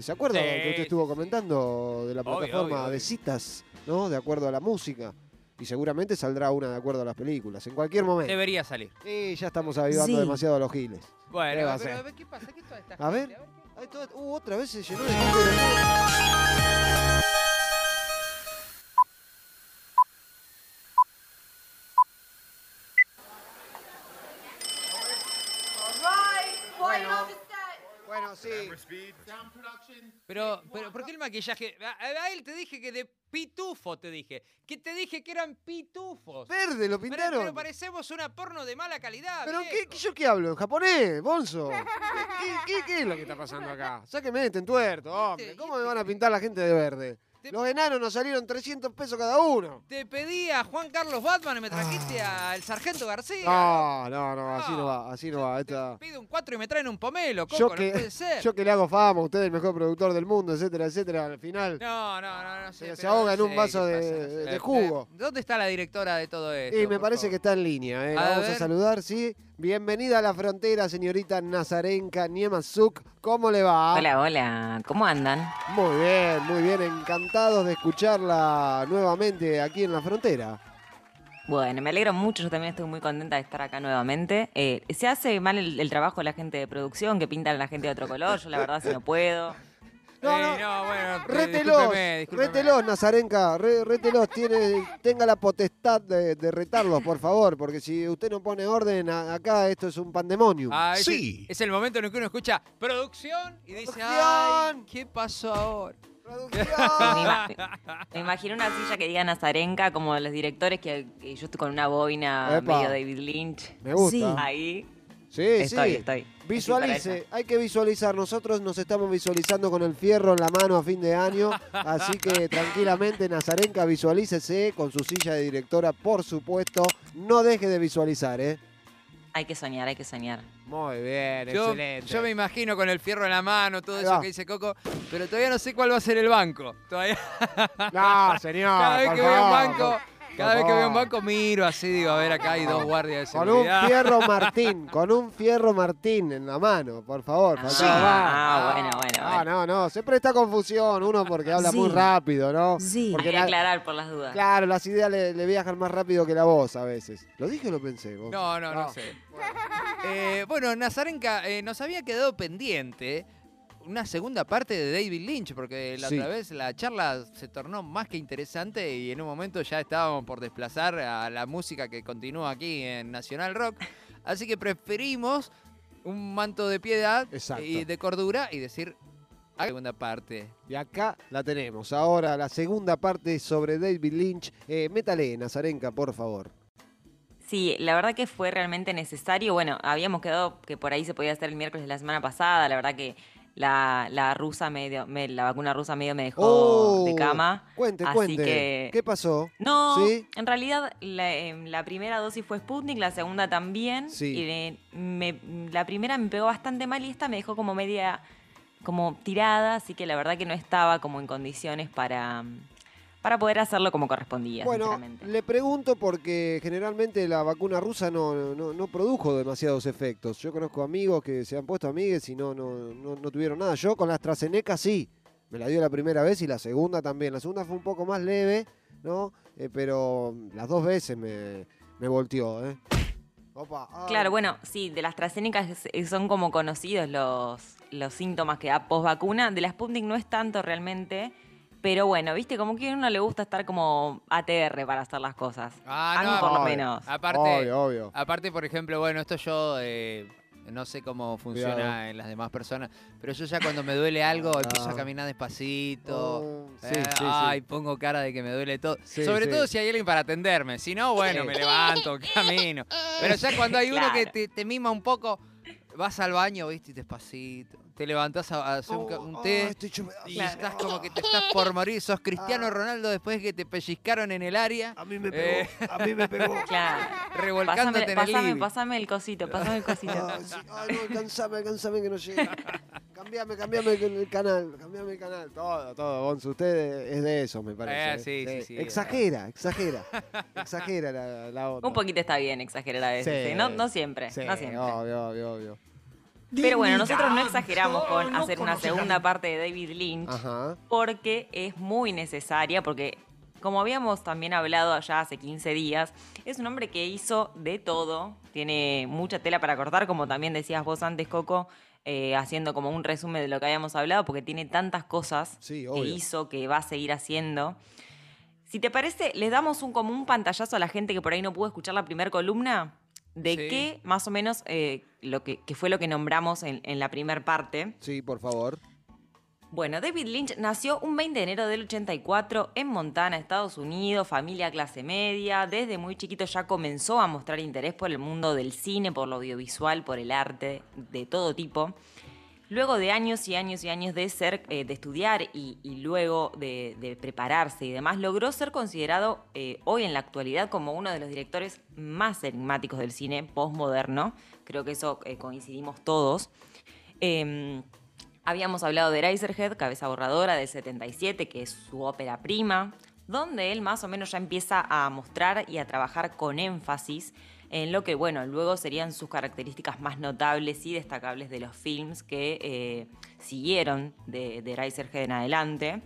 ¿Se acuerda Sí, que usted sí, estuvo comentando de la Obvio, plataforma obvio, de obvio. citas, ¿no? De acuerdo a la música. Y seguramente saldrá una de acuerdo a las películas, en cualquier momento. Debería salir. Y ya estamos avivando Sí. demasiado a los giles. ¿Qué Bueno, va a pero a ver, ¿qué pasa? ¿Qué toda esta A ver. gente? qué- Ay, toda- uh, otra vez se llenó de gente. de todo. Pero, pero, ¿por qué el maquillaje? A, a él te dije que de pitufo te dije. Que te dije que eran pitufos. Verde, lo pintaron. pero parecemos una porno de mala calidad. ¿Pero qué, viejo. qué- yo qué hablo? ¿En japonés? ¿Bonzo? ¿Qué, qué, qué- qué es lo que está pasando acá? Sáqueme este entuerto, hombre. ¿Cómo me van a pintar la gente de verde? Te- Los enanos nos salieron 300 pesos cada uno. Te pedí a Juan Carlos Batman y me trajiste al sargento García. No, no, no, así no va, así no va. Te Esta... pido un 4 y me traen un pomelo, Coco, Yo no que, puede ser. yo que le hago fama, usted es el mejor productor del mundo, etcétera, etcétera. Al final, No, no, no, no sé. Se- ahoga en un vaso de- Eh, jugo. eh, ¿Dónde está la directora de todo esto? y me parece favor? que está en línea. ¿eh? A Vamos a saludar, ¿sí? Bienvenida a la frontera, señorita Nazarenka Niemazuk. ¿Cómo le va? Hola, hola, ¿cómo andan? Muy bien, muy bien. Encantados de escucharla nuevamente aquí en la frontera. Bueno, me alegro mucho, yo también estoy muy contenta de estar acá nuevamente. Eh, se hace mal el, el trabajo de la gente de producción, que pintan a la gente de otro color, yo la verdad si no puedo. No, Eh, no. no, bueno, Rételos, discúlpeme, discúlpeme. rételos, Nazarenka, re- rételos, tiene, tenga la potestad de, de retarlos, por favor, porque si usted no pone orden a- acá, esto es un pandemonium. Ah, es, Sí. el, es el momento en el que uno escucha producción y dice, ¡Producción! ay, ¿qué pasó ahora? Me, ¡Producción! ima- me imagino una silla que diga Nazarenka, como los directores, que, que yo estoy con una boina Epa. medio David Lynch. Me gusta. Sí. Ahí Sí, estoy, sí. estoy. Visualice, hay que visualizar. Nosotros nos estamos visualizando con el fierro en la mano a fin de año. Así que tranquilamente, Nazarenka, visualícese con su silla de directora, por supuesto. No deje de visualizar, ¿eh? Hay que soñar, hay que soñar. Muy bien, Yo, excelente. yo me imagino con el fierro en la mano, todo Ahí eso va. que dice Coco, pero todavía no sé cuál va a ser el banco. Todavía, No, señor. cada vez por que veo un favor. banco, cada vez que veo un banco miro así, digo, a ver, acá hay dos guardias de Con un seguridad. fierro Martín, con un fierro Martín en la mano, por favor. Ah, faltaba más. ah, bueno, bueno, Ah, bueno. no, no, se presta confusión, uno porque habla muy rápido, ¿no? Sí, Porque hay que la- aclarar por las dudas. Claro, las ideas le, le viajan más rápido que la voz a veces. ¿Lo dije o lo pensé? vos? No, no, no, sé. Eh, bueno, Nazarenka, eh, nos había quedado pendiente una segunda parte de David Lynch, porque la Sí. otra vez la charla se tornó más que interesante y en un momento ya estábamos por desplazar a la música que continúa aquí en Nacional Rock. Así que preferimos un manto de piedad Exacto. y de cordura y decir la segunda parte. Y acá la tenemos. Ahora la segunda parte sobre David Lynch. Eh, métale, Nazarenka, por favor. Sí, la verdad que fue realmente necesario. Bueno, habíamos quedado que por ahí se podía hacer el miércoles de la semana pasada. La verdad que la, la rusa medio, me- la vacuna rusa medio me dejó Oh, de cama. Cuente, Así cuente. que- ¿Qué pasó? No, ¿Sí? en realidad la, em, la primera dosis fue Sputnik, la segunda también. Sí. Y de- me- la primera me pegó bastante mal y esta me dejó como media, como tirada, así que la verdad que no estaba como en condiciones para, para poder hacerlo como correspondía, Bueno, le pregunto porque generalmente la vacuna rusa no, no, no produjo demasiados efectos. Yo conozco amigos que se han puesto amigues y no, no, no, no tuvieron nada. Yo con la AstraZeneca sí. Me la dio la primera vez y la segunda también. La segunda fue un poco más leve, ¿no? Eh, pero las dos veces me, me volteó, ¿eh? Opa, ay. Claro, bueno, sí, de las AstraZeneca son como conocidos los, los síntomas que da post vacuna. De la Sputnik no es tanto realmente, pero bueno, viste, como que a uno le gusta estar como ATR para hacer las cosas. Ah, a mí no, por lo menos. Aparte, Obvio, obvio. Aparte, por ejemplo, bueno, esto yo eh, no sé cómo funciona Cuidado. en las demás personas, pero yo ya cuando me duele algo No. empiezo a caminar despacito. Oh, sí, eh, sí, sí. ay, pongo cara de que me duele todo. Sí, Sobre sí. todo si hay alguien para atenderme. Si no, bueno, Sí. me levanto, camino. Pero ya cuando hay uno que te, te mima un poco, vas al baño, viste, y despacito. Te levantás a, hacer un, un Oh, té. pedazo. Y estás como que te estás por morir, sos Cristiano Ah. Ronaldo después de que te pellizcaron en el área, A mí me Eh. pegó, a mí me pegó. Claro. revolcándote Pásame, en el pásame, living. pásame el cosito, pásame el cosito. Ay, sí. Ay, no, alcanzame, alcanzame que no llegue. Cambiame, cambiame el, el canal, cambiame el canal. Todo, todo, Bonzo. Usted es de eso, me parece. Eh, sí, sí, sí. Exagera, exagera. exagera la, la onda. Un poquito está bien exagerar a veces, Sí. ¿sí? no, no siempre, Sí, no siempre. obvio, obvio, obvio. Pero bueno, nosotros no exageramos con hacer una segunda parte de David Lynch Ajá. porque es muy necesaria, porque como habíamos también hablado ya hace 15 días, es un hombre que hizo de todo, tiene mucha tela para cortar, como también decías vos antes, Coco, eh, haciendo como un resumen de lo que habíamos hablado, porque tiene tantas cosas Sí, que hizo, que va a seguir haciendo. Si te parece, les damos un, como un pantallazo a la gente que por ahí no pudo escuchar la primera columna de Sí. qué más o menos eh, lo que, que fue lo que nombramos en, en la primera parte. Sí, por favor. Bueno, David Lynch nació un 20 de enero del 84 en Montana, Estados Unidos, familia clase media. Desde muy chiquito ya comenzó a mostrar interés por el mundo del cine, por lo audiovisual, por el arte de todo tipo. Luego de años y años y años de ser, eh, de estudiar y, luego de, de prepararse y demás, logró ser considerado eh, hoy en la actualidad como uno de los directores más enigmáticos del cine postmoderno. Creo que eso eh, coincidimos todos. Em, Habíamos hablado de Eraserhead, Cabeza Borradora del 77, que es su ópera prima, donde él más o menos ya empieza a mostrar y a trabajar con énfasis en lo que, bueno, luego serían sus características más notables y destacables de los films que eh, siguieron de, de Eraserhead en adelante,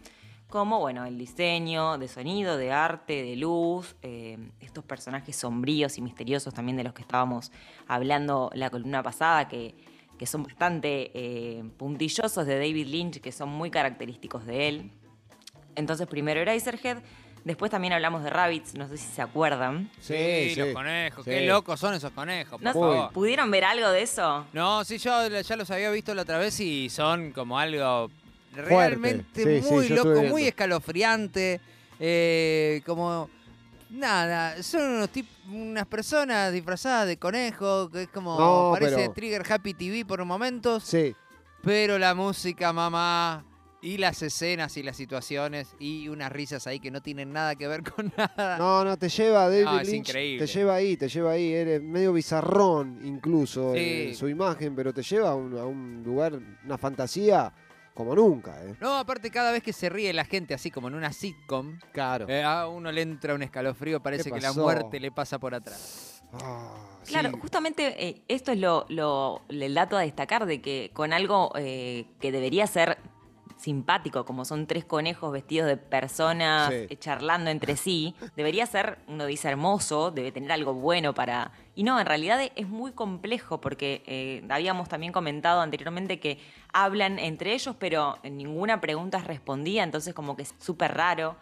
como, bueno, el diseño de sonido, de arte, de luz, eh, estos personajes sombríos y misteriosos también de los que estábamos hablando la columna pasada, que que son bastante eh, puntillosos de David Lynch, que son muy característicos de él. Entonces, primero Eraserhead, después también hablamos de Rabbits, no sé si se acuerdan. Sí, Sí, los conejos. Sí. Qué locos son esos conejos, ¿No por favor. ¿Pudieron ver algo de eso? No, sí, yo ya los había visto la otra vez y son como algo realmente muy loco, muy escalofriante. eh, como. Nada, son unos tip- unas personas disfrazadas de conejo, que es como. No, parece pero- Trigger Happy TV por momentos. Sí. Pero la música, mamá, y las escenas y las situaciones, y unas risas ahí que no tienen nada que ver con nada. No, no, te lleva David No, es Lynch. increíble. Te lleva ahí, te lleva ahí. Eres medio bizarrón incluso Sí. en su imagen, pero te lleva a un, a un lugar, una fantasía como nunca, ¿eh? No, aparte, cada vez que se ríe la gente, así como en una sitcom, Claro. eh, a uno le entra un escalofrío, parece que la muerte le pasa por atrás. Ah, Claro, sí. justamente eh, esto es lo, lo- el dato a destacar de que con algo eh, que debería ser simpático, como son tres conejos vestidos de personas Sí. eh, charlando entre sí, debería ser, uno dice hermoso, debe tener algo bueno para... Y no, en realidad es muy complejo porque eh, habíamos también comentado anteriormente que hablan entre ellos, pero ninguna pregunta es respondida, entonces como que es súper raro.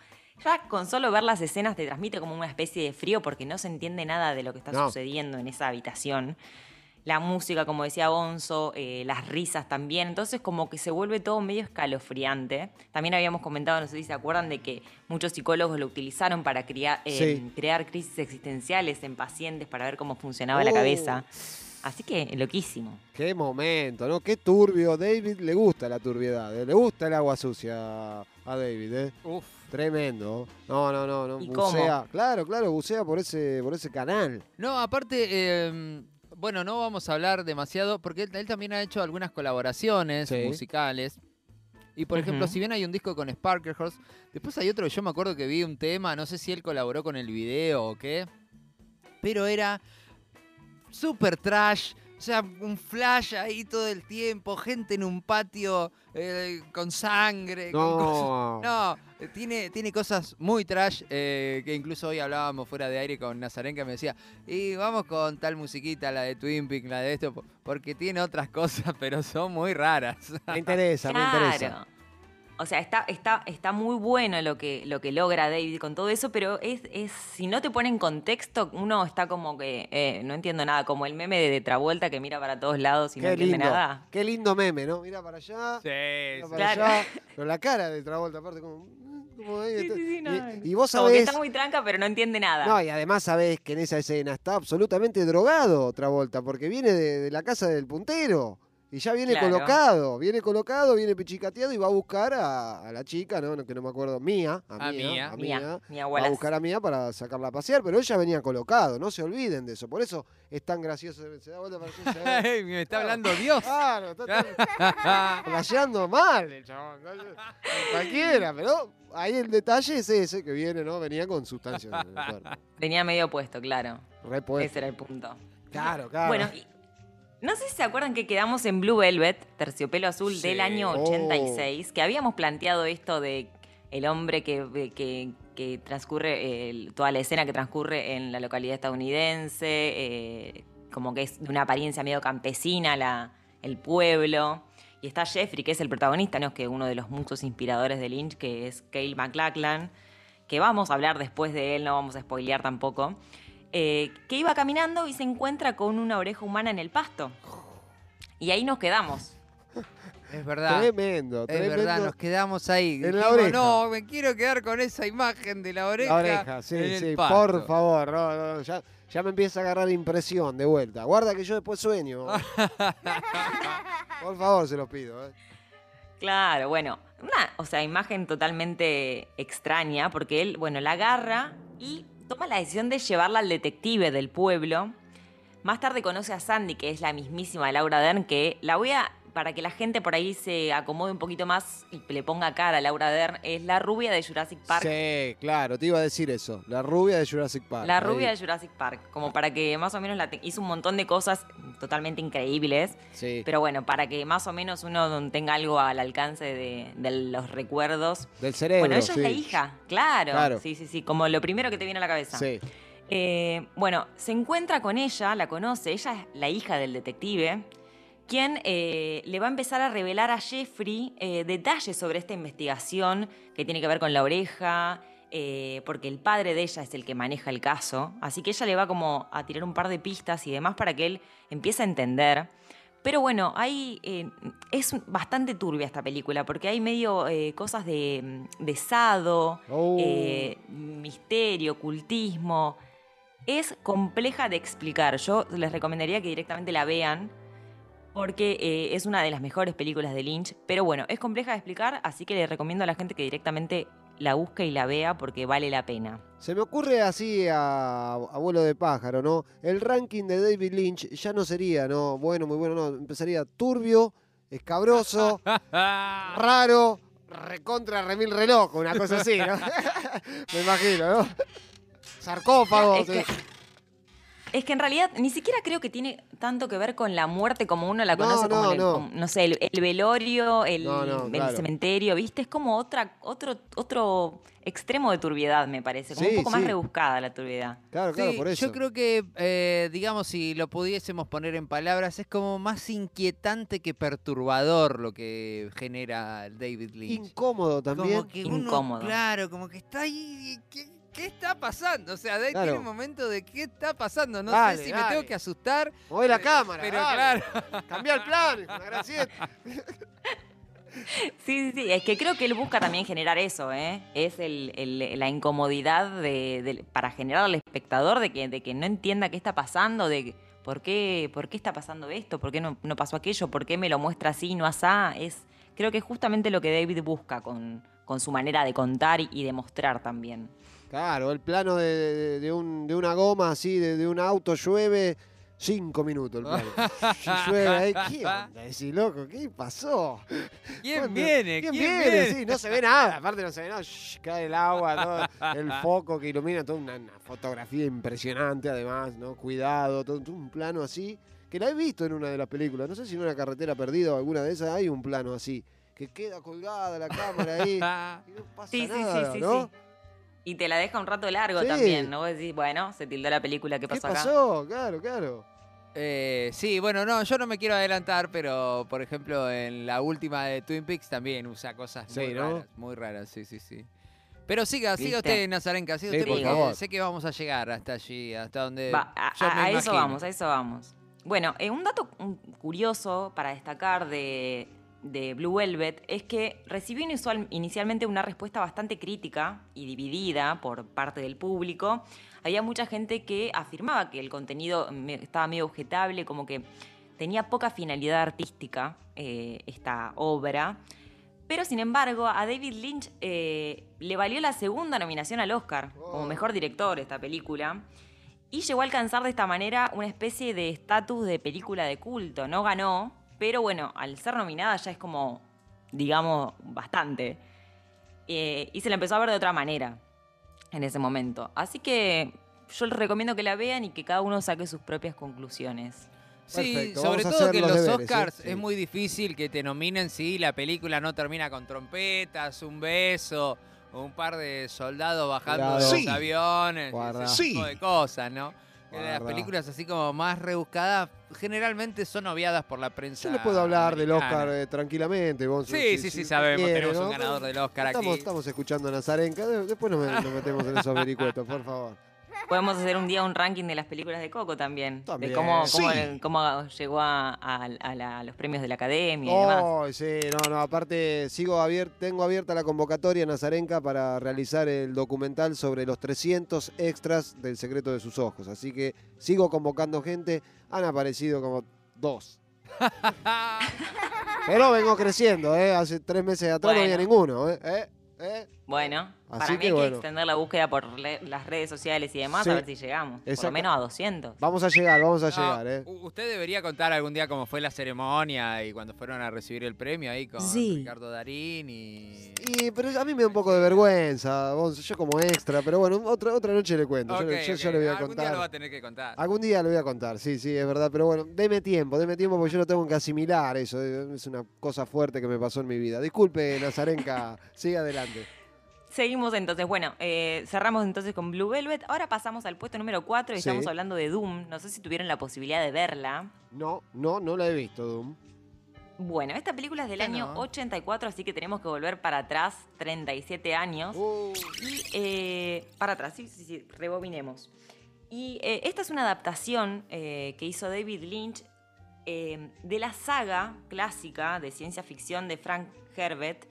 Ya con solo ver las escenas te transmite como una especie de frío porque no se entiende nada de lo que está No. sucediendo en esa habitación. La música, como decía Bonzo, eh, las risas también. Entonces, como que se vuelve todo medio escalofriante. También habíamos comentado, no sé si se acuerdan, de que muchos psicólogos lo utilizaron para eh, Sí. crear crisis existenciales en pacientes para ver cómo funcionaba la Oh. cabeza. Así que, loquísimo. Qué momento, ¿no? Qué turbio. David le gusta la turbiedad, ¿eh? le gusta el agua sucia a David, ¿eh? Uf. Tremendo. No, no, no, no. ¿Y bucea. Claro, claro, bucea por ese, por ese canal. No, aparte, eh, bueno, no vamos a hablar demasiado, porque él, él también ha hecho algunas colaboraciones Sí. musicales. Y por ejemplo, si bien hay un disco con Sparklehorse, después hay otro que yo me acuerdo que vi un tema, no sé si él colaboró con el video o qué, pero era super trash. O sea, un flash ahí todo el tiempo, gente en un patio eh, con sangre, con cosas No. no, eh, tiene, tiene cosas muy trash eh, que incluso hoy hablábamos fuera de aire con Nazarén que me decía, y vamos con tal musiquita, la de Twin Peaks, la de esto, po- porque tiene otras cosas, pero son muy raras. Me interesa, me interesa. O sea, está, está, está muy bueno lo que, lo que logra David con todo eso, pero es, es si no te pone en contexto, uno está como que eh, no entiendo nada, como el meme de, de Travolta que mira para todos lados y no entiende lindo. nada. Qué lindo meme, ¿no? Mira para allá. Sí, mira sí. para Claro. allá. Pero la cara de Travolta, aparte, como. como ahí, Sí, sí, sí, no, y, y vos Como que sabés. está muy tranca, pero no entiende nada. No, y además sabés que en esa escena está absolutamente drogado Travolta, porque viene de, de la casa del puntero. Y ya viene Claro. colocado, viene colocado, viene pichicateado y va a buscar a, a la chica, ¿no? Que no me acuerdo, Mía, a, A Mía, Mía. a Mía, Va a buscar a Mía para sacarla a pasear, pero ella venía colocado, no se olviden de eso. Por eso es tan gracioso. Se da vuelta para allá, me está hablando Dios. Claro, está flasheando mal el chabón. Cualquiera, pero ahí el detalle es ese que viene, ¿no? Venía con sustancias. Tenía medio puesto, claro. Repuesto. Ese era el punto. Claro, claro. Bueno, y, No sé si se acuerdan que quedamos en Blue Velvet, Terciopelo Azul, Sí. del año Oh. 86, que habíamos planteado esto de el hombre que, que- que transcurre, toda la escena que transcurre en la localidad estadounidense, eh, como que es de una apariencia medio campesina la, el pueblo. Y está Jeffrey, que es el protagonista, ¿no? que es uno de los muchos inspiradores de Lynch, que es Cale MacLachlan, que vamos a hablar después de él, no vamos a spoilear tampoco, eh, que iba caminando y se encuentra con una oreja humana en el pasto. Y ahí nos quedamos. Es verdad. Tremendo, Es tremendo. verdad, nos quedamos ahí. En la Dijimos, oreja. No, me quiero quedar con esa imagen de la oreja. La oreja, sí, en el sí, pasto. por favor, no, ya, ya me empieza a agarrar impresión de vuelta. Guarda que yo después sueño. por favor, se los pido. ¿eh? Claro, bueno, una, o sea, imagen totalmente extraña, porque él, bueno, la agarra y toma la decisión de llevarla al detective del pueblo. Más tarde conoce a Sandy, que es la mismísima Laura Dern, que la voy a, para que la gente por ahí se acomode un poquito más y le ponga cara a Laura Dern, es la rubia de Jurassic Park. Sí, claro, te iba a decir eso. La rubia de Jurassic Park. La ahí. rubia de Jurassic Park, como para que más o menos la hizo un montón de cosas totalmente increíbles. Sí, Pero bueno, para que más o menos uno tenga algo al alcance de, de los recuerdos. del cerebro. bueno, ella sí. es la hija, claro. Claro. Sí, sí, sí, como lo primero que te viene a la cabeza. Sí. Eh, bueno, se encuentra con ella, la conoce, ella es la hija del detective, quien eh, le va a empezar a revelar a Jeffrey eh, detalles sobre esta investigación que tiene que ver con la oreja, eh, porque el padre de ella es el que maneja el caso, así que ella le va como a tirar un par de pistas y demás para que él empiece a entender. Pero bueno, hay, eh, es bastante turbia esta película, porque hay medio cosas de, de sado, Oh. misterio, ocultismo. Es compleja de explicar. Yo les recomendaría que directamente la vean porque eh, es una de las mejores películas de Lynch. Pero bueno, es compleja de explicar, así que le recomiendo a la gente que directamente la busque y la vea porque vale la pena. Se me ocurre así a abuelo de pájaro, ¿no? El ranking de David Lynch ya no sería, ¿no? Bueno, muy bueno, no. Empezaría turbio, escabroso, raro, recontra remil reloj, una cosa así, ¿no? me imagino, ¿no? Sarcófago. Es que, es que en realidad ni siquiera creo que tiene tanto que ver con la muerte como uno la No, conoce, como, el- no. como, no sé, el, el velorio, el, No, no, el claro. cementerio, ¿viste? Es como otra, otro, otro extremo de turbiedad, me parece. Como Sí, un poco más rebuscada la turbiedad. Claro, claro, Sí, por eso. Yo creo que, eh, digamos, si lo pudiésemos poner en palabras, es como más inquietante que perturbador lo que genera David Lynch. Incómodo también. Como que uno, Incómodo. claro, como que está ahí. ¿Qué, está pasando? O sea, de- Claro. tiene un momento de qué está pasando. No Dale, sé si me tengo que asustar. Mueve la eh, cámara. Pero dale. claro. Cambia el plan, la. Sí, sí, sí. Es que creo que él busca también generar eso, ¿eh? Es el- el- la incomodidad de, de- para generar al espectador de que, de que no entienda qué está pasando, de por qué, por qué está pasando esto, por qué no, no pasó aquello, por qué me lo muestra así y no asá. Es, creo que es justamente lo que David busca con, con su manera de contar y, y de mostrar también. Claro, el plano de, de- de un- de una goma así, de, de un auto llueve, cinco minutos el plano. Y llueve ahí, ¿qué onda? Decís, loco, ¿qué pasó? ¿Quién ¿Cuándo? viene? ¿Quién, ¿Quién viene? viene? Sí, no se ve nada, aparte no se ve nada, shh, cae el agua, todo, el foco que ilumina, toda una, una fotografía impresionante además, ¿no? Cuidado, todo, todo un plano así, que la he visto en una de las películas, no sé si en una carretera perdida o alguna de esas hay un plano así, que queda colgada la cámara ahí y no pasa Sí, sí, sí, nada, sí, ¿no? Y te la deja un rato largo Sí. también, ¿no? Vos decís, bueno, se tildó la película, ¿qué ¿Qué pasó acá? pasó? Claro, claro. Eh, sí, bueno, no, yo no me quiero adelantar, pero por ejemplo en la última de Twin Peaks también usa cosas Sí, muy ¿no? raras, muy raras, sí, sí, sí. Pero siga, siga usted, Nazarenka, siga Sí, usted por porque favor. sé que vamos a llegar hasta allí, hasta donde Va, a, yo me a- a eso vamos, a eso vamos. Bueno, eh, un dato curioso para destacar de, de Blue Velvet es que recibió inicialmente una respuesta bastante crítica y dividida por parte del público. Había mucha gente que afirmaba que el contenido estaba medio objetable, como que tenía poca finalidad artística eh, esta obra. Pero sin embargo, a David Lynch eh, le valió la segunda nominación al Oscar como Oh. mejor director esta película. Y llegó a alcanzar de esta manera una especie de estatus de película de culto. No ganó, pero bueno, al ser nominada ya es como, digamos, bastante. Eh, y se la empezó a ver de otra manera en ese momento. Así que yo les recomiendo que la vean y que cada uno saque sus propias conclusiones. Sí, Perfecto, sobre todo que los los deberes, ¿eh? Oscars Sí. es muy difícil que te nominen si la película no termina con trompetas, un beso, o un par de soldados bajando Cuidado. de los Sí. aviones, ese tipo Sí. de cosas, ¿no? Las películas así como más rebuscadas generalmente son obviadas por la prensa. Yo les puedo hablar del. Oscar eh, tranquilamente. vos, Sí, si- sí, si sí, sabemos, quiere, tenemos un ganador del Oscar estamos, aquí. Estamos escuchando a Nazarenka. de- Después nos, nos metemos en esos vericuetos, por favor. Podemos hacer un día un ranking de las películas de Coco también. También. De cómo, cómo, Sí. cómo llegó a, a- a la- a los premios de la academia y demás. Oh, sí, no, no, aparte sigo abier- tengo abierta la convocatoria Nazarenka para realizar el documental sobre los 300 extras del secreto de sus ojos. Así que sigo convocando gente, han aparecido como dos. Pero vengo creciendo, ¿eh? Hace tres meses atrás no había Bueno. ninguno, ¿eh? ¿Eh? ¿Eh? Bueno, Así para mí que hay que bueno. extender la búsqueda por le- las redes sociales y demás Sí. a ver si llegamos. Por lo menos a 200. Vamos a llegar, vamos a No, llegar, ¿eh? Usted debería contar algún día cómo fue la ceremonia y cuando fueron a recibir el premio ahí con Sí. Ricardo Darín y... Y, pero a mí me da un poco de vergüenza, vos, yo como extra, pero bueno, otra, otra noche le cuento. yo, Ok, le- yo- ok. yo le voy a Algún día contar. lo va a tener que contar. Algún día lo voy a contar, sí, sí, es verdad. Pero bueno, deme tiempo, deme tiempo porque yo lo tengo que asimilar eso. Es una cosa fuerte que me pasó en mi vida. Disculpe, Nazarenka, siga adelante. Seguimos entonces, bueno, eh, cerramos entonces con Blue Velvet. Ahora pasamos al puesto número 4 y Sí. estamos hablando de Doom. No sé si tuvieron la posibilidad de verla. No, no, no la he visto, Doom. Bueno, esta película es del ¿Qué año no? 84, así que tenemos que volver para atrás, 37 años. Uh, Y eh, para atrás, sí, sí, sí, rebobinemos. Y eh, esta es una adaptación eh, que hizo David Lynch eh, de la saga clásica de ciencia ficción de Frank Herbert,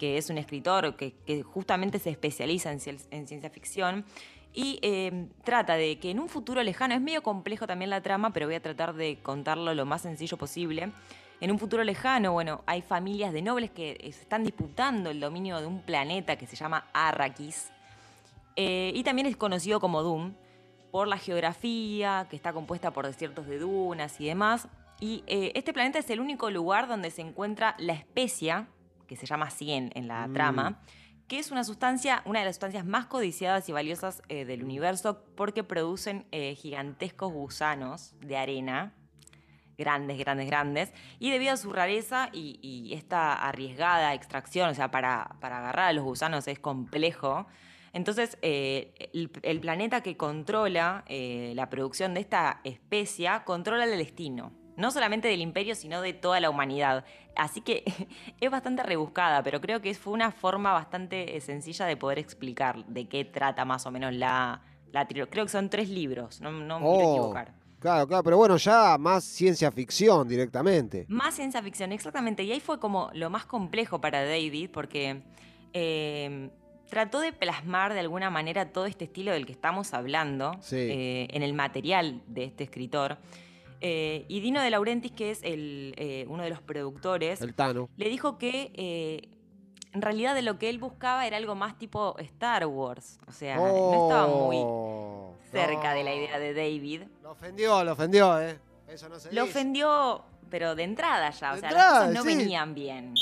que es un escritor que, justamente se especializa en, ciencia ficción. Y eh, trata de que en un futuro lejano, es medio complejo también la trama, pero voy a tratar de contarlo lo más sencillo posible. En un futuro lejano, bueno, hay familias de nobles que eh, están disputando el dominio de un planeta que se llama Arrakis. Eh, y también es conocido como Doom por la geografía, que está compuesta por desiertos de dunas y demás. Y eh, este planeta es el único lugar donde se encuentra la especia, que se llama así en, en la Mm. trama, que es una sustancia, una de las sustancias más codiciadas y valiosas eh, del universo porque producen eh, gigantescos gusanos de arena, grandes, grandes, grandes, y debido a su rareza y, y esta arriesgada extracción, o sea, para, para agarrar a los gusanos es complejo, entonces eh, el, el planeta que controla la producción de esta especia controla el destino, no solamente del imperio, sino de toda la humanidad. Así que es bastante rebuscada, pero creo que fue una forma bastante eh, sencilla de poder explicar de qué trata más o menos la, la trilogía. Creo que son tres libros, no, no me quiero Oh. equivocar. claro, claro, pero bueno, ya más ciencia ficción directamente. Más ciencia ficción, exactamente. Y ahí fue como lo más complejo para David, porque eh, trató de plasmar de alguna manera todo este estilo del que estamos hablando Sí. eh, en el material de este escritor. Eh, y Dino de Laurentiis, que es el, eh, uno de los productores, El Tano. le dijo que eh, en realidad de lo que él buscaba era algo más tipo Star Wars. O sea, no estaba muy Oh, cerca de la idea de David. Lo ofendió, lo ofendió, ¿eh? Eso no se Lo dice. ofendió, pero de entrada ya. O De sea, entrada, las cosas no sí. venían bien.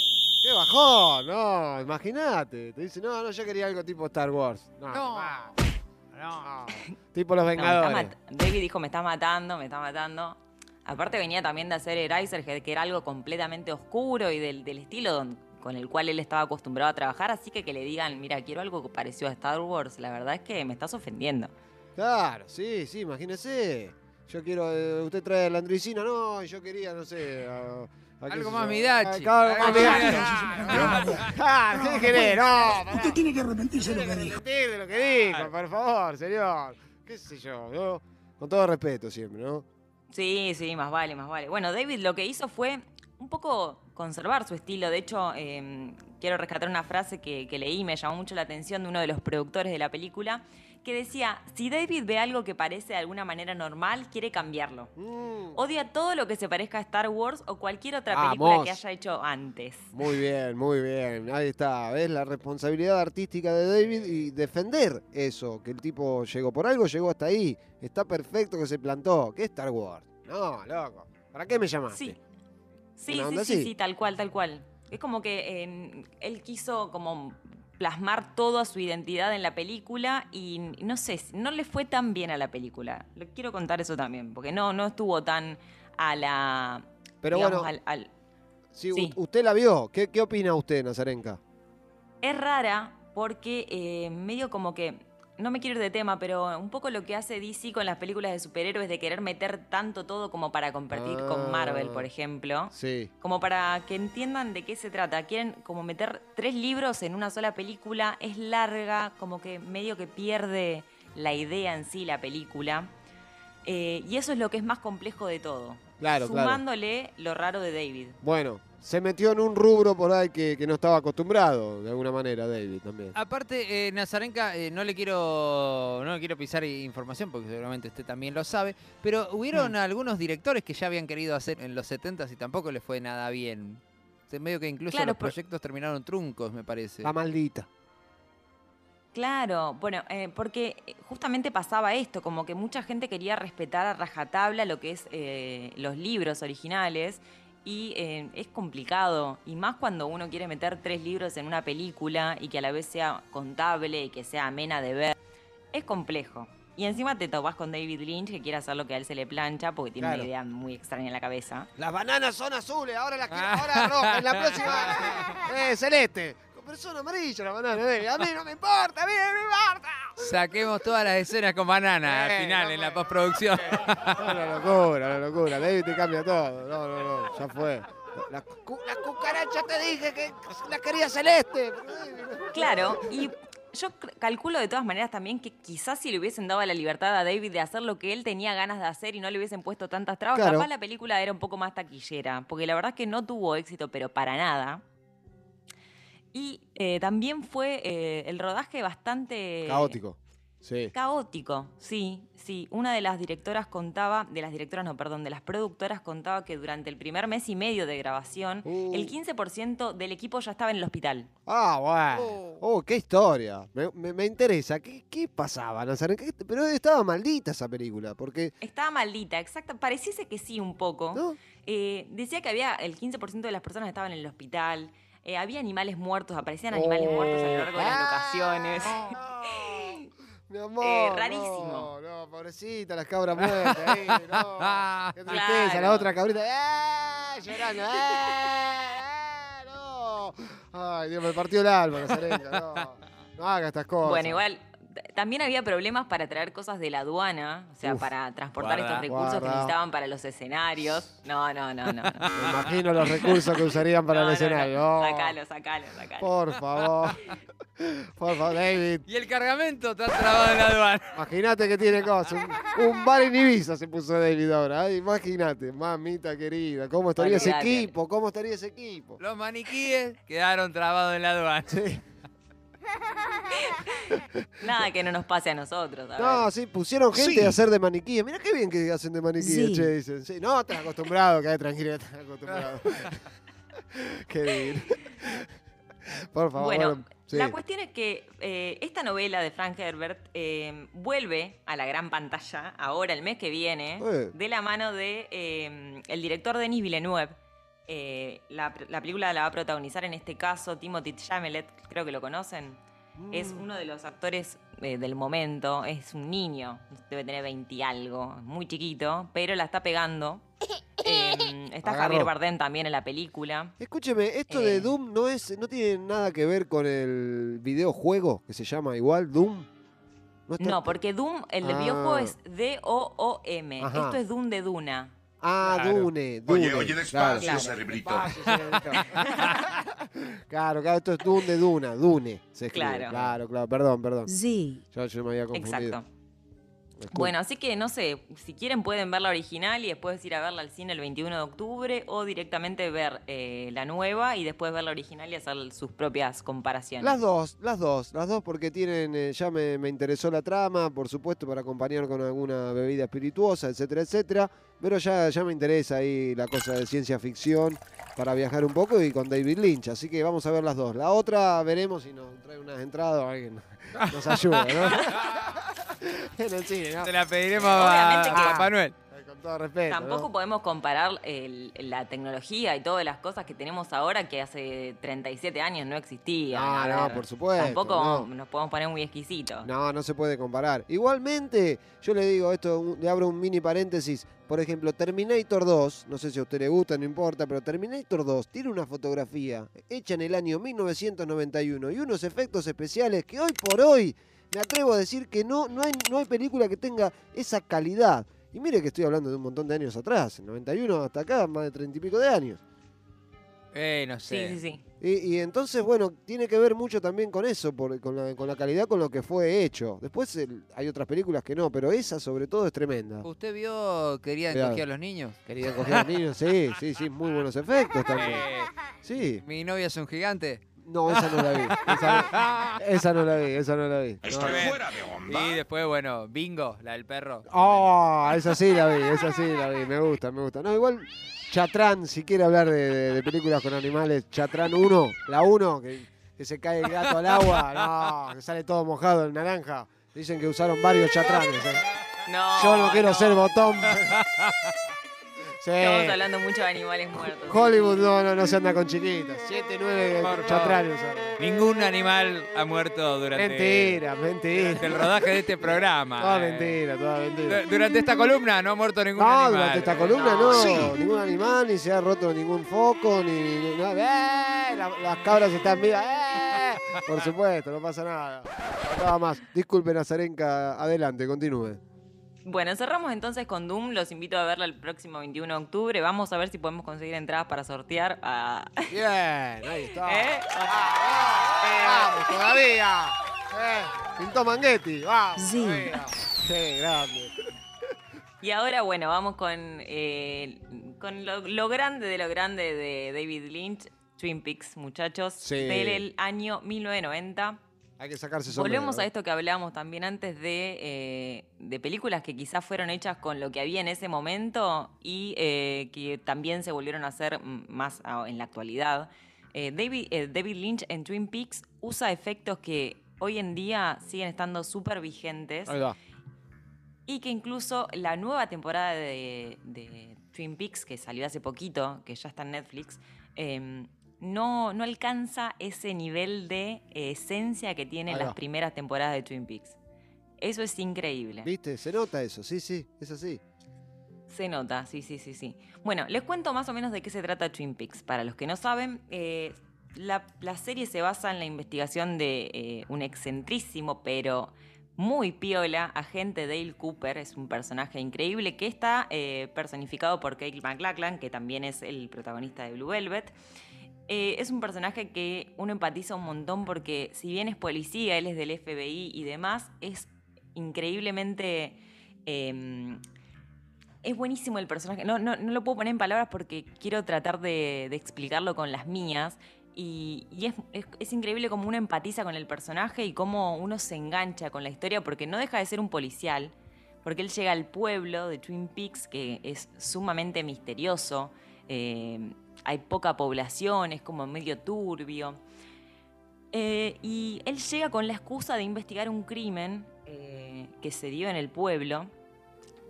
¡Qué bajón! No, imagínate. Te dice, no, no, yo quería algo tipo Star Wars. No, No. No. tipo Los Vengadores. David dijo, me está matando, me está matando. Aparte venía también de hacer Eraserhead, que era algo completamente oscuro y del, del estilo don- con el cual él estaba acostumbrado a trabajar. Así que que le digan, mira, quiero algo que pareció a Star Wars, la verdad es que me estás ofendiendo. Claro, sí, sí, imagínese. Yo quiero, eh, usted trae la andricina, no, y yo quería, no sé. a- a qué Algo más. Midachi. Ah, Algo más Midachi. Ah, ¿Qué querés? No, pará. Usted tiene que arrepentirse de lo Tiene que dijo. de lo que dijo, por favor, señor. ¿Qué sé yo? ¿no? Con todo respeto siempre, ¿no? Sí, sí, más vale, más vale. Bueno, David lo que hizo fue un poco conservar su estilo. De hecho, eh, quiero rescatar una frase que, que leí, me llamó mucho la atención de uno de los productores de la película, que decía, si David ve algo que parece de alguna manera normal, quiere cambiarlo. Mm, Odia todo lo que se parezca a Star Wars o cualquier otra Vamos. película que haya hecho antes. Muy bien, muy bien. Ahí está, ¿ves? La responsabilidad artística de David y defender eso, que el tipo llegó por algo, llegó hasta ahí. Está perfecto que se plantó. ¿Qué es Star Wars? No, loco. ¿Para qué me llamaste? Sí. Sí, sí, sí, tal cual, tal cual. Es como que eh, él quiso como plasmar toda su identidad en la película y no sé, no le fue tan bien a la película. Le quiero contar eso también, porque no, no estuvo tan a la. Pero digamos, bueno, al- sí. usted la vio, ¿qué, qué opina usted, Nazarenka? Es rara porque eh, medio como que. No me quiero ir de tema, pero un poco lo que hace DC con las películas de superhéroes de querer meter tanto todo como para compartir Ah. con Marvel, por ejemplo. Sí. Como para que entiendan de qué se trata. Quieren como meter tres libros en una sola película. Es larga, como que medio que pierde la idea en sí la película. Eh, y eso es lo que es más complejo de todo. Claro, claro. Sumándole lo raro de David. Bueno, se metió en un rubro por ahí que, que no estaba acostumbrado, de alguna manera, David también. Aparte, eh, Nazarenka, eh, no le quiero no le quiero pisar información porque seguramente usted también lo sabe, pero hubieron algunos directores que ya habían querido hacer en los 70s y tampoco les fue nada bien. Se medio que incluso Claro, los por- proyectos terminaron truncos, me parece. La maldita. Claro, bueno, eh, porque justamente pasaba esto, como que mucha gente quería respetar a rajatabla lo que es eh, los libros originales y eh, es complicado, y más cuando uno quiere meter tres libros en una película y que a la vez sea contable y que sea amena de ver, es complejo. Y encima te topás con David Lynch que quiere hacer lo que a él se le plancha porque tiene Claro. una idea muy extraña en la cabeza. Las bananas son azules, ahora las quiero, ahora rojas, en la próxima. Eh, celeste. Pero son amarillas las bananas, David. A mí no me importa, a mí no me importa. Saquemos todas las escenas con banana al final no en la postproducción. Una locura, una locura. David te cambia todo. No, no, no, ya fue. Las, cu- las cucarachas te dije que las quería celeste. Claro, y yo calculo de todas maneras también que quizás si le hubiesen dado la libertad a David de hacer lo que él tenía ganas de hacer y no le hubiesen puesto tantas trabas, Claro. capaz la película era un poco más taquillera, porque la verdad es que no tuvo éxito, pero para nada. Y eh, también fue eh, el rodaje bastante... Caótico. Sí. Caótico, sí, sí. Una de las directoras contaba, de las directoras no, perdón, de las productoras contaba que durante el primer mes y medio de grabación, Uh. el 15% del equipo ya estaba en el hospital. Ah, bueno. Oh, qué historia. Me, me- me interesa. ¿Qué, qué pasaba, Nazaret? ¿Qué- Pero estaba maldita esa película, porque... Estaba maldita, exacto. Pareciese que sí un poco. ¿No? Eh, decía que había el 15% de las personas estaban en el hospital. Eh, había animales muertos, aparecían animales muertos a lo largo de las locaciones. Oh, mi amor. Eh, rarísimo. No, no, pobrecita, las cabras muertas ahí. No. Qué tristeza, Claro. la otra cabrita. ¡Eh! Llorando. ¡Eh! No. Ay, Dios, me partió el alma, Nazarenka. No, no haga estas cosas. Bueno, igual también había problemas para traer cosas de la aduana, o sea, Uf, para transportar guarda, estos recursos que necesitaban para los escenarios. No, no, no, no. no. Me imagino los recursos que usarían para No, el no, no. escenario. Oh, Sacalo, sacalo, sacalo. Por favor. Por favor, David. y el cargamento está trabado en la aduana. Imagínate que tiene cosas. Un, un bar en Ibiza se puso David ahora. Ay, Imagínate, mamita querida. ¿Cómo estaría ese equipo? ¿Cómo estaría ese equipo? Los maniquíes quedaron trabados en la aduana. Sí. Nada que no nos pase a nosotros. a ver. No, sí, pusieron gente Sí. a hacer de maniquí. Mira qué bien que hacen de maniquí, Sí. che, dicen. Sí, no, estás acostumbrado, quedate tranquilo, estás acostumbrado. qué bien. Por favor. Bueno, sí. la cuestión es que eh, esta novela de Frank Herbert eh, vuelve a la gran pantalla ahora, el mes que viene, Eh. de la mano de eh, el director Denis Villeneuve. Eh, la, la película la va a protagonizar en este caso Timothy Chalamet, creo que lo conocen. Es Mm. uno de los actores eh, del momento, es un niño, debe tener 20 y algo, muy chiquito, pero la está pegando. Eh, está. Javier Bardem también en la película. Escúcheme, esto de Eh. Doom no es, no tiene nada que ver con el videojuego que se llama igual Doom. No, porque Doom, el Ah. videojuego es D-O-O-M. Ajá. Esto es Doom de Duna. Ah, Claro. Dune, Dune. Oye, oye, claro. despacio, cerebrito. Despacio, cerebrito. claro, claro, esto es Dune Duna, Dune. Se escribe. Claro. claro, claro, perdón, perdón. Sí. Yo, yo me había confundido. Exacto. Bueno, así que no sé, si quieren pueden ver la original y después ir a verla al cine el 21 de octubre o directamente ver eh, la nueva y después ver la original y hacer sus propias comparaciones. Las dos, las dos, las dos porque tienen, eh, ya me, me interesó la trama, por supuesto, para acompañar con alguna bebida espirituosa, etcétera, etcétera. Pero ya, ya me interesa ahí la cosa de ciencia ficción para viajar un poco y con David Lynch. Así que vamos a ver las dos. La otra veremos si nos trae unas entradas o alguien nos ayuda, ¿no? en el cine, ¿no? Se la pediremos a, a Papá Noel. Con todo respeto. Tampoco ¿no? podemos comparar el- la tecnología y todas las cosas que tenemos ahora que hace 37 años no existían. No, A no, ver, por supuesto, Tampoco no. nos podemos poner muy exquisitos. No, no se puede comparar. Igualmente, yo le digo esto, le abro un mini paréntesis. Por ejemplo, Terminator 2, no sé si a usted le gusta, no importa, pero Terminator 2 tiene una fotografía hecha en el año 1991 y unos efectos especiales que hoy por hoy me atrevo a decir que no, no, hay, no hay película que tenga esa calidad. Y mire que estoy hablando de un montón de años atrás, 91 hasta acá, más de 30 y pico de años. Eh, no Sí, sé. sí, sí. Y, y entonces, bueno, tiene que ver mucho también con eso, por- con, la, con la calidad con lo que fue hecho. Después el- hay otras películas que no, pero esa sobre todo es tremenda. ¿Usted vio Querían Cuidado. coger a los niños? Querida coger a los niños, sí, sí, sí, muy buenos efectos también. Eh, Sí, Mi novia es un gigante. No, esa no la vi. Esa no, esa no la vi, esa no la vi. No, Estoy no. fuera de onda. Y después, bueno, Bingo, la del perro. Oh, esa sí la vi, esa sí la vi, me gusta, me gusta. No, igual Chatrán, si quiere hablar de, de- de películas con animales, Chatrán 1, la 1, que, que se cae el gato al agua, no, que sale todo mojado en naranja. Dicen que usaron varios chatranes. ¿eh? No, Yo no quiero ser botón. Sí. Estamos hablando mucho de animales muertos. Hollywood no, no, no se anda con chiquitas. 7, 9 Por chatranes. usaron. Ningún animal ha muerto durante, Mentira, durante mentira. el rodaje de este programa. Toda Eh, mentira, toda mentira. du- Durante esta columna no ha muerto ningún No, animal. durante esta columna No. no, Sí. ningún animal, ni se ha roto ningún foco, ni. ¡Eh! La- las cabras están vivas. ¡Eh! Por supuesto, no pasa nada. Nada más. Disculpe, Nazarenka, adelante, continúe. Bueno, cerramos entonces con Doom. Los invito a verla el próximo 21 de octubre. Vamos a ver si podemos conseguir entradas para sortear a... Bien, ahí está. ¿Eh? Vamos, todavía. Eh, pintó Manguetti, vamos. Sí. todavía. Sí, grande. Y ahora, bueno, vamos con, eh, con lo, lo grande de lo grande de David Lynch, Twin Peaks, muchachos, Sí. del año 1990. Hay que sacarse sombrero. Volvemos a ¿eh? esto que hablábamos también antes de, eh, de películas que quizás fueron hechas con lo que había en ese momento y eh, que también se volvieron a hacer más en la actualidad. Eh, David, David Lynch en Twin Peaks usa efectos que hoy en día siguen estando súper vigentes Ahí va. y que incluso la nueva temporada de, de Twin Peaks, que salió hace poquito, que ya está en Netflix, eh, no, no alcanza ese nivel de eh, esencia que tienen las primeras temporadas de Twin Peaks. Eso es increíble. ¿Viste? Se nota eso, sí, sí, es así. Se nota, sí, sí, sí, sí. Bueno, les cuento más o menos de qué se trata Twin Peaks. Para los que no saben, eh, la, la serie se basa en la investigación de eh, un excentrísimo, pero muy piola, agente Dale Cooper. Es un personaje increíble que está eh, personificado por Cale MacLachlan, que también es el protagonista de Blue Velvet. Eh, es un personaje que uno empatiza un montón porque si bien es policía, él es del FBI y demás, es increíblemente... em, es buenísimo el personaje. No, no, no lo puedo poner en palabras porque quiero tratar de, explicarlo con las mías. Y, es, es- increíble cómo uno empatiza con el personaje y cómo uno se engancha con la historia porque no deja de ser un policial. Porque él llega al pueblo de Twin Peaks que es sumamente misterioso. eh, hay poca población, es como medio turbio. Eh, y él llega con la excusa de investigar un crimen eh, que se dio en el pueblo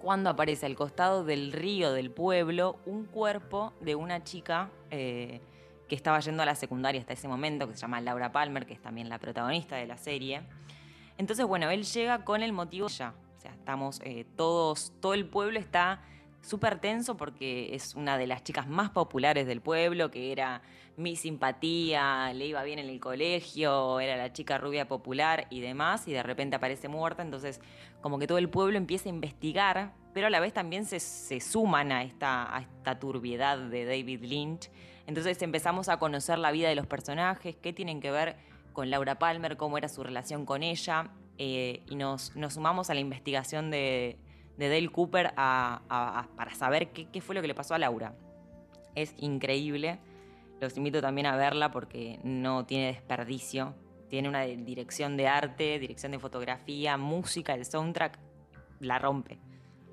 cuando aparece al costado del río del pueblo un cuerpo de una chica eh, que estaba yendo a la secundaria hasta ese momento, que se llama Laura Palmer, que es también la protagonista de la serie. Entonces, bueno, él llega con el motivo ya. O sea, estamos todos, todo el pueblo está súper tenso porque es una de las chicas más populares del pueblo, que era mi simpatía, le iba bien en el colegio, era la chica rubia popular y demás, y de repente aparece muerta, entonces como que todo el pueblo empieza a investigar, pero a la vez también se, se suman a esta, a esta turbiedad de David Lynch. Entonces empezamos a conocer la vida de los personajes, qué tienen que ver con Laura Palmer, cómo era su relación con ella, eh, y nos, nos sumamos a la investigación de, de Dale Cooper a- a- a- para saber qué, qué fue lo que le pasó a Laura. Es increíble. Los invito también a verla porque no tiene desperdicio. Tiene una dirección de arte, dirección de fotografía, música, el soundtrack, la rompe.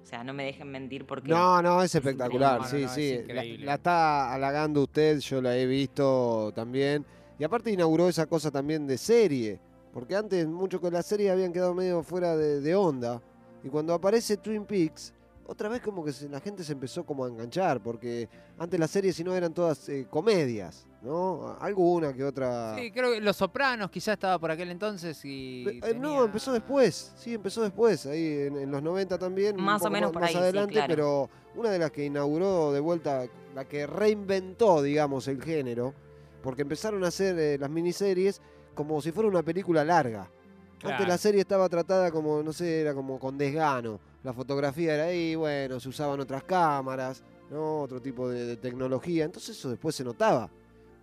O sea, no me dejen mentir porque... No, no, es es espectacular, sí, No, no, es sí. La está halagando usted, yo la he visto también. Y aparte inauguró esa cosa también de serie, porque antes mucho con la serie habían quedado medio fuera de, de onda. Y cuando aparece Twin Peaks, otra vez como que se- la gente se empezó como a enganchar, porque antes las series si no eran todas eh, comedias, ¿no? Alguna que otra... Sí, creo que Los Sopranos quizás estaba por aquel entonces y. Eh, tenía- No, empezó después, sí, empezó después, ahí en, en los 90 también. Más o menos por más ahí, sí, adelante, claro. pero una de las que inauguró de vuelta, la que reinventó, digamos, el género, porque empezaron a hacer eh, las miniseries como si fuera una película larga. Antes la serie estaba tratada como, no sé, era como con desgano. La fotografía era ahí, bueno, se usaban otras cámaras, ¿no? Otro tipo de, de tecnología. Entonces eso después se notaba.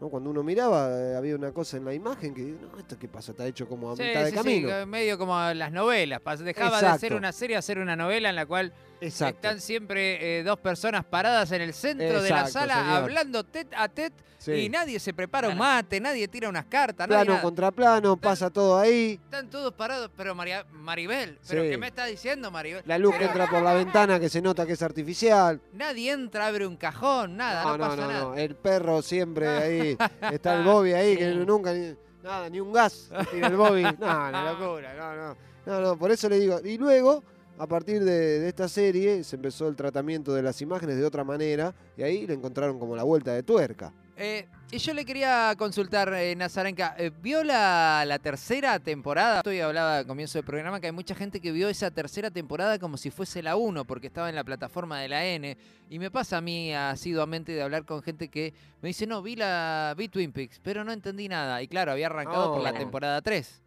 ¿no? Cuando uno miraba, eh, había una cosa en la imagen que, no, ¿esto qué pasa? Está hecho como a Sí, mitad de sí, sí, camino. que medio como las novelas. Dejaba de ser una serie a ser una novela en la cual Exacto. están siempre eh, dos personas paradas en el centro de la sala señor. hablando tet a tet Sí. y nadie se prepara un mate, nadie tira unas cartas, Plano contra plano, pasa todo ahí. Están todos parados, pero María, Maribel, ¿pero Sí. qué me está diciendo Maribel? La luz que entra por la ventana que se nota que es artificial. Nadie entra, abre un cajón, nada, no, No, no, pasa no, nada. no. El perro siempre ahí. Está el Bobby ahí que nunca ni, nada, ni un gas tira el Bobby. No, la locura, no, no. No, no, por eso le digo. Y luego, a partir de, de esta serie, se empezó el tratamiento de las imágenes de otra manera. Y ahí le encontraron como la vuelta de tuerca. Eh, y yo le quería consultar, eh, Nazarenka, eh, ¿vio la, la tercera temporada? Estoy hablaba al comienzo del programa que hay mucha gente que vio esa tercera temporada como si fuese la 1, porque estaba en la plataforma de la N. Y me pasa a mí asiduamente de hablar con gente que me dice, no, vi, la, vi Twin Peaks, pero no entendí nada. Y claro, había arrancado por la temporada 3.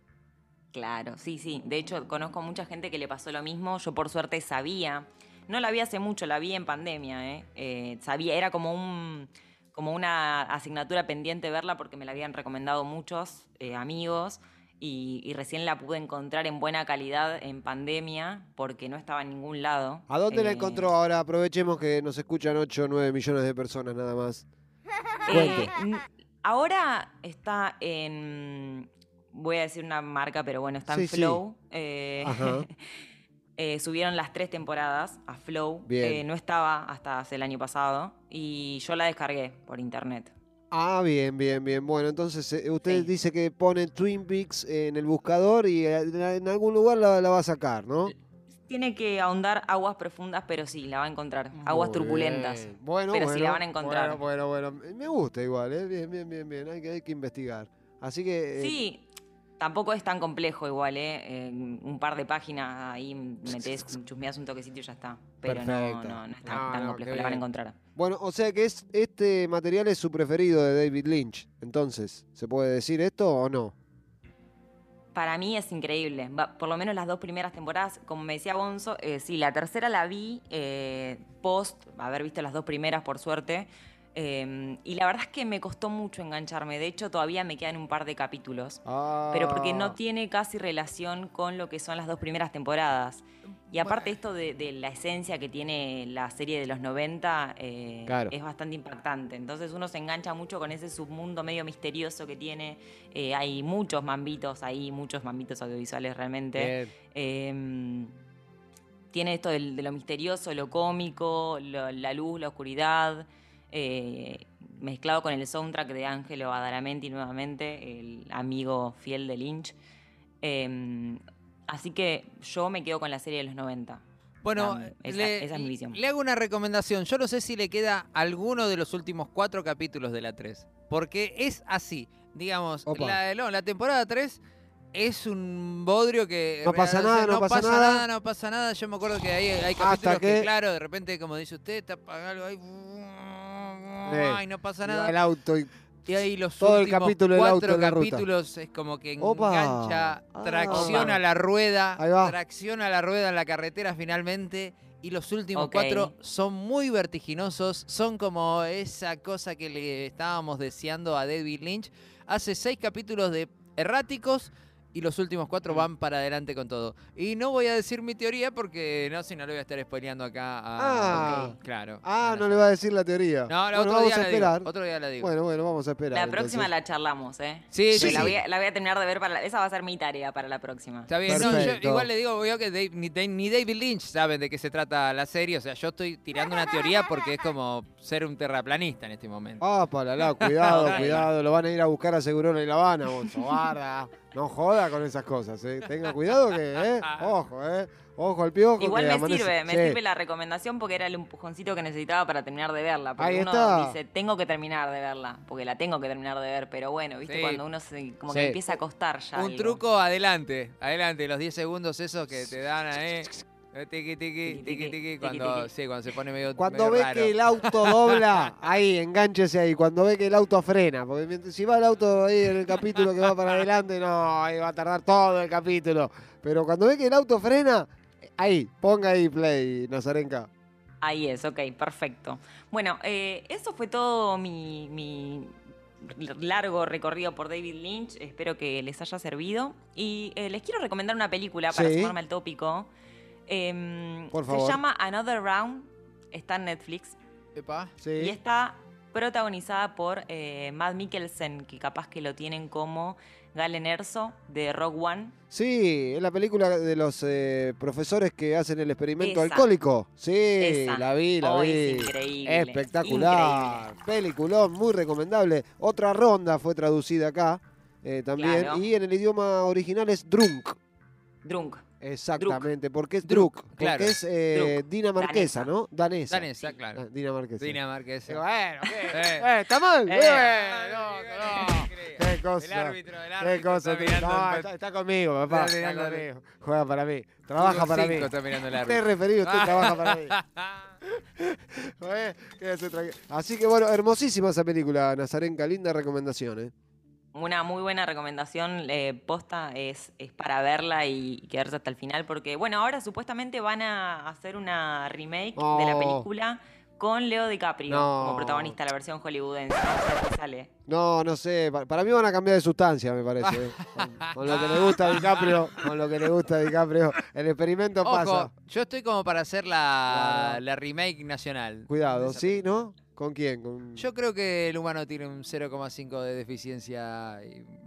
Claro, sí, sí. De hecho, conozco mucha gente que le pasó lo mismo. Yo por suerte sabía. No la vi hace mucho, la vi en pandemia, ¿eh? Eh, sabía, era como un como una asignatura pendiente verla porque me la habían recomendado muchos eh, amigos y, y recién la pude encontrar en buena calidad en pandemia porque no estaba en ningún lado. ¿A dónde la Eh, encontró ahora? Aprovechemos que nos escuchan 8 o 9 millones de personas nada más. Eh, ahora está en. Voy a decir una marca, pero bueno, está Sí, en sí. Flow. Eh, Ajá. eh, subieron las tres temporadas a Flow. Bien. Eh, no estaba hasta hace el año pasado. Y yo la descargué por internet. Ah, bien, bien, bien. Bueno, entonces eh, usted Sí. dice que pone Twin Peaks en el buscador y en algún lugar la, la va a sacar, ¿no? Tiene que ahondar aguas profundas, pero sí, la va a encontrar. Aguas Muy turbulentas. bien. Bueno, Pero sí bueno, la van a encontrar. Bueno, bueno, bueno. Me gusta igual, ¿eh? Bien, bien, bien, bien. Hay que, hay que investigar. Así que. eh, Sí, tampoco es tan complejo igual, ¿eh? Un par de páginas ahí metés, chusmeás un toquecito y ya está. Pero no, no, no es tan, No, tan no, complejo, qué la van a encontrar. Bueno, o sea que es, este material es su preferido de David Lynch. Entonces, ¿se puede decir esto o no? Para mí es increíble. Por lo menos las dos primeras temporadas, como me decía Bonzo, eh, sí, la tercera la vi eh, post, haber visto las dos primeras por suerte. Eh, y la verdad es que me costó mucho engancharme. De hecho, todavía me quedan un par de capítulos. Pero porque no Ah, tiene casi relación con lo que son las dos primeras temporadas. Y aparte esto de, de la esencia que tiene la serie de los 90 eh, Claro. es bastante impactante. Entonces uno se engancha mucho con ese submundo medio misterioso que tiene. Eh, hay muchos mambitos ahí, muchos mambitos audiovisuales realmente. Eh, tiene esto de, lo misterioso, lo cómico, lo- la luz, la oscuridad, eh, mezclado con el soundtrack de Angelo Badalamenti nuevamente, el amigo fiel de Lynch. Eh, así que yo me quedo con la serie de los 90. Bueno, Ah, esa- le, esa es mi visión. le hago una recomendación. Yo no sé si le queda alguno de los últimos cuatro capítulos de la 3. Porque es así. Digamos, la, no, la temporada 3 es un bodrio que... No pasa nada, no pasa nada. no pasa nada. Yo me acuerdo que hay, hay capítulos que... que- claro, de repente, como dice usted, tapa algo ahí... Ay, no pasa nada. El auto y Y ahí los Todo el últimos del auto cuatro ruta. capítulos es como que Opa. engancha, Ah. tracciona la rueda, tracciona la rueda en la carretera finalmente. Y los últimos cuatro son muy vertiginosos, son como esa cosa que le estábamos deseando a David Lynch. Hace seis capítulos de erráticos y los últimos cuatro Mm. van para adelante con todo. Y no voy a decir mi teoría porque no, si no le voy a estar spoileando acá a... Ah. Claro. Ah, no le va a decir la teoría. No, no, bueno, otro vamos día a la digo, esperar. otro día la digo. Bueno, bueno, vamos a esperar. La próxima entonces. la charlamos, ¿eh? Sí, sí, la, sí. Voy a, la voy a terminar de ver para... la- esa va a ser mi tarea para la próxima. Está bien, no, yo igual le digo obvio que Dave- ni, Dave- ni David Lynch saben de qué se trata la serie, o sea, yo estoy tirando una teoría porque es como ser un terraplanista en este momento. Ah, para la, cuidado, cuidado. Lo van a ir a buscar a Segurón y La Habana, Bonzo. No joda con esas cosas, ¿eh? Tenga cuidado que, ¿eh? Ojo, ¿eh? Ojo al piojo. Igual que me amanece- sirve, me Sí. sirve la recomendación porque era el empujoncito que necesitaba para terminar de verla. Porque Ahí uno está. dice, tengo que terminar de verla, porque la tengo que terminar de ver, pero bueno, viste, Sí. cuando uno se, como Sí. que empieza a costar ya. Un algo. truco adelante, adelante, los 10 segundos esos que te dan ahí. eh, Tiki, tiki, Tiqui, tiki, tiqui, tiki, tiqui, cuando, tiqui. sí, cuando se pone medio Cuando medio ve raro. que el auto dobla, ahí, engánchese ahí. Cuando ve que el auto frena, porque mientras, si va el auto ahí en el capítulo que va para adelante, no, ahí va a tardar todo el capítulo. Pero cuando ve que el auto frena, ahí, ponga ahí play, Nazarenka. Ahí es, ok, perfecto. Bueno, eh, eso fue todo mi, mi largo recorrido por David Lynch. Espero que les haya servido. Y eh, les quiero recomendar una película para Sí. sumarme al tópico. Em, Por Se favor. llama Another Round. Está en Netflix. Epa. Sí. Y está protagonizada por eh, Matt Mikkelsen, que capaz que lo tienen como Galen Erso de Rogue One. Sí, es la película de los eh, profesores que hacen el experimento Esa. alcohólico. Sí, Esa. la vi, la Oh, vi. es increíble, Espectacular. Peliculón, muy recomendable. Otra ronda fue traducida acá eh, también. Claro. Y en el idioma original es Drunk. Drunk. Exactamente, porque es Druk, Druk. claro. Porque es eh, Druk. dinamarquesa, Danesa. ¿no? Danesa. Danesa, claro. Ah, dinamarquesa. Dinamarquesa. Eh, Bueno, ¿qué? Eh. Eh, ¿Está mal? Eh. Eh, no, no. Qué cosa. El árbitro, el Qué árbitro cosa. está mirando No, está, está conmigo, papá. Está Está conmigo. Juega para mí. Trabaja para mí. está mirando el Usted árbitro. referido, usted trabaja para mí. Así que bueno, hermosísima esa película, Nazarenka, linda recomendación, ¿eh? Una muy buena recomendación eh, posta es, es para verla y quedarse hasta el final, porque bueno, ahora supuestamente van a hacer una remake de la película con Leo DiCaprio No. como protagonista, la versión hollywoodense. Ver qué sale. No, no sé, pa- para mí van a cambiar de sustancia, me parece. ¿eh? Con, con lo que le gusta a DiCaprio, con lo que le gusta a DiCaprio, el experimento pasa. Ojo, yo estoy como para hacer la, Claro. la remake nacional. Cuidado, ¿sí? ¿No? ¿Con quién? Con... Yo creo que el humano tiene un 0,5 de deficiencia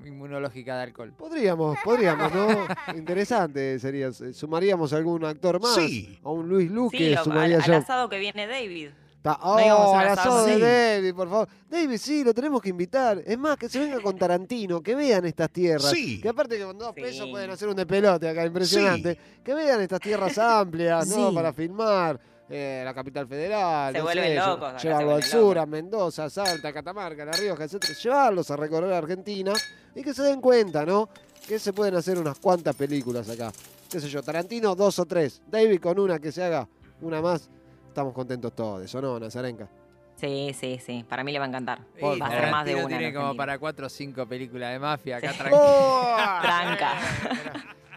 inmunológica de alcohol. Podríamos, podríamos, ¿no? Interesante sería. Sumaríamos algún actor más. Sí. A un Luis Luque Sí, al, sumaría al yo. asado que viene David. Ta- No a oh, un al asado. asado de Sí. David, por favor. David, sí, lo tenemos que invitar. Es más, que se venga con Tarantino, que vean estas tierras. Sí. Que aparte que con dos Sí. pesos pueden hacer un de pelote acá, impresionante. Que vean estas tierras amplias, ¿no? Sí. Para filmar. Eh, la capital federal. Se no vuelven sé, locos, acá Llevarlo al sur, locos. a Mendoza, Salta, Catamarca, La Rioja, etc. Llevarlos a recorrer Argentina y que se den cuenta, ¿no? Que se pueden hacer unas cuantas películas acá. Qué sé yo, Tarantino dos o tres. David con una que se haga una más. Estamos contentos todos, ¿o no, Nazarenka? Sí, sí, sí. Para mí le va a encantar. Va a ser más de una. en tiene como para 4 o 5 películas de mafia acá Sí. tranquilo. ¡Oh! Tranca.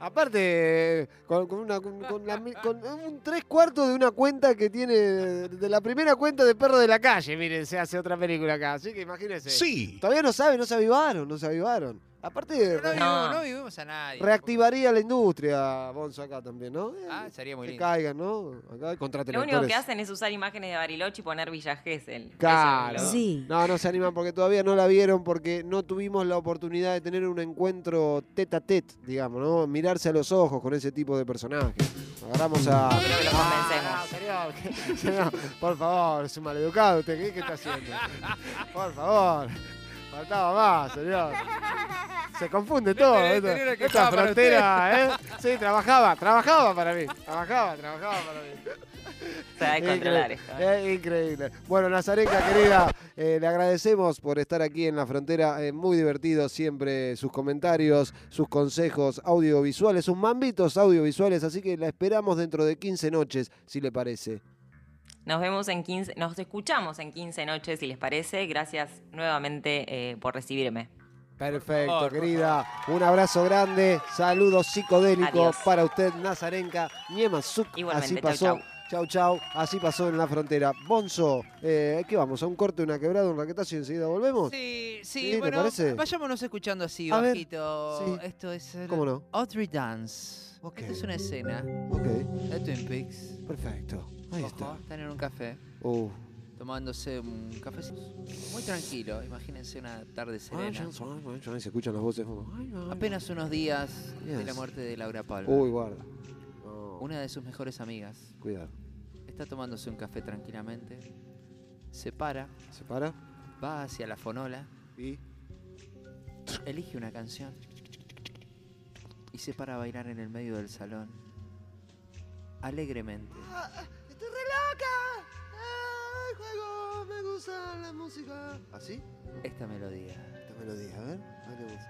Aparte, con, con una, con, la con un tres cuartos de una cuenta que tiene, de la primera cuenta de Perro de la Calle, miren, se hace otra película acá, así que imagínense. Sí. Todavía no saben, no se avivaron, no se avivaron. Aparte, no, No. no vivimos a nadie. reactivaría la industria, Bonzo, acá también, ¿no? Eh, Ah, sería muy que lindo. caigan, ¿no? Acá contraten Lo único que hacen es usar imágenes de Bariloche y poner Villa Gesell. Claro. Sí. No, no se animan porque todavía no la vieron porque no tuvimos la oportunidad de tener un encuentro tete a tete, digamos, ¿no? Mirarse a los ojos con ese tipo de personajes. Agarramos a. creo que lo Ah, convencemos. señor, señor, por favor, es un maleducado usted, ¿qué, qué está haciendo? Por favor. Faltaba más, señor. Se confunde todo. Esta, frontera, ¿eh? Sí, trabajaba, trabajaba para mí. Trabajaba, trabajaba para mí. Se da de controlar Increíble, esto. ¿eh? increíble. Bueno, Nazarenka, querida, eh, le agradecemos por estar aquí en la frontera. eh, muy divertido siempre sus comentarios, sus consejos audiovisuales, sus mambitos audiovisuales. Así que la esperamos dentro de 15 noches, si le parece. Nos vemos en 15, nos escuchamos en 15 noches, si les parece. Gracias nuevamente eh, por recibirme. Perfecto, favor, querida. Un abrazo grande. Saludos psicodélicos Adiós. para usted, Nazarenka Niemazuk. Igualmente, Así pasó. chau. Chau, chau. Así pasó en la frontera. Bonzo, eh, ¿qué vamos? ¿A un corte, una quebrada, un raquetazo y enseguida volvemos? Sí, sí, ¿Sí? ¿Te bueno, parece? vayámonos escuchando así, A ver, bajito. sí. Esto es el ¿Cómo no? Audrey Dance. Ok. Esta es una escena Ok, de Twin Peaks. perfecto. Ahí Ojo, está. Están en un café, Uh. tomándose un café muy tranquilo. Imagínense una tarde serena. Se escuchan las voces. Apenas unos días de la Yes. muerte de Laura Palmer. Uy, guarda. Una de sus mejores amigas Cuidado. está tomándose un café tranquilamente. Se para, ¿Se para? va hacia la fonola, Y. elige una canción y se para a bailar en el medio del salón. Alegremente. ¡Estoy re loca! ¡Ay, juego! Me gusta la música. ¿Así? Esta melodía. Esta melodía, a ver. Bailemos.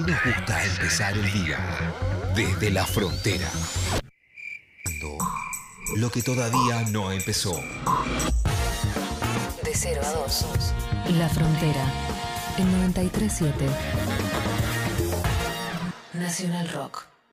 Así nos gusta empezar el día. Desde la frontera. Lo que todavía no empezó. De 0 a 2. La Frontera. El 93.7. Nacional Rock.